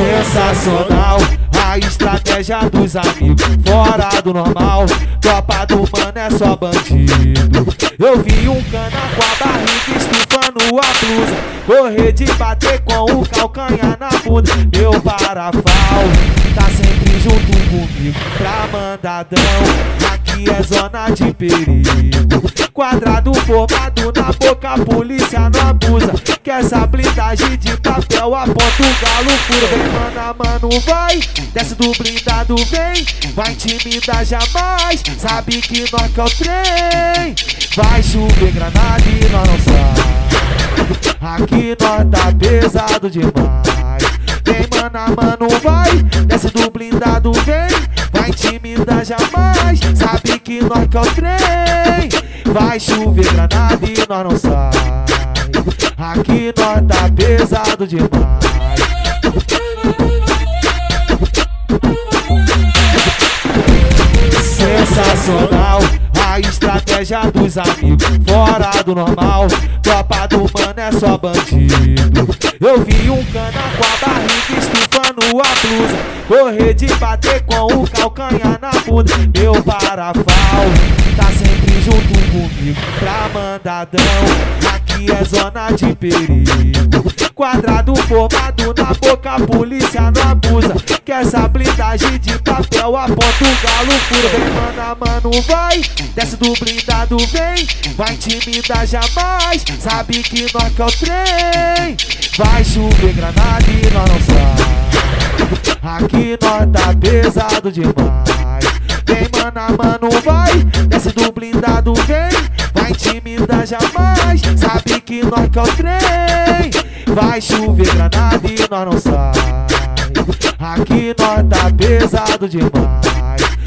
Sensacional, a estratégia dos amigos, fora do normal. Tropa do mano é só bandido. Eu vi um cana com a barriga estufando a blusa. Correr de bater com o calcanhar na bunda. Meu parafal tá sempre junto comigo pra mandadão. Aqui é zona de perigo. Quadrado formado na boca, a polícia não abusa. Que essa blindagem de papel aponta o galo furo. Vem, mana, mano, vai. Desce do blindado, vem. Vai intimidar jamais. Sabe que nós que é o trem. Vai chover granada e nós não sai. Aqui nós tá pesado demais. Mana, mano, vai. Desce do blindado, vem. Vai intimidar jamais. Sabe que nós que é o trem. Vai chover granada e nós não sai. Aqui nós tá pesado demais. Sensacional, a estratégia dos amigos, fora do normal. Tropa do mano é só bandido. Eu vi um cana Correr de bater com o calcanhar na bunda. Meu parafal tá sempre junto comigo pra mandadão. Aqui é zona de perigo. Quadrado formado na boca, a polícia não abusa. Que essa blindagem de papel aponta o galo furo. Vem, mana, mano, vai. Desce do blindado, vem. Vai intimidar jamais. Sabe que nós que é o trem. Vai chover granada e nós não sai. Aqui nós tá pesado demais. Vem, mana, mano, vai. Desce do blindado, vem. Vai intimidar jamais. Sabe que nós que é o trem. Vai chover granada e nós não sai. Aqui nós tá pesado demais.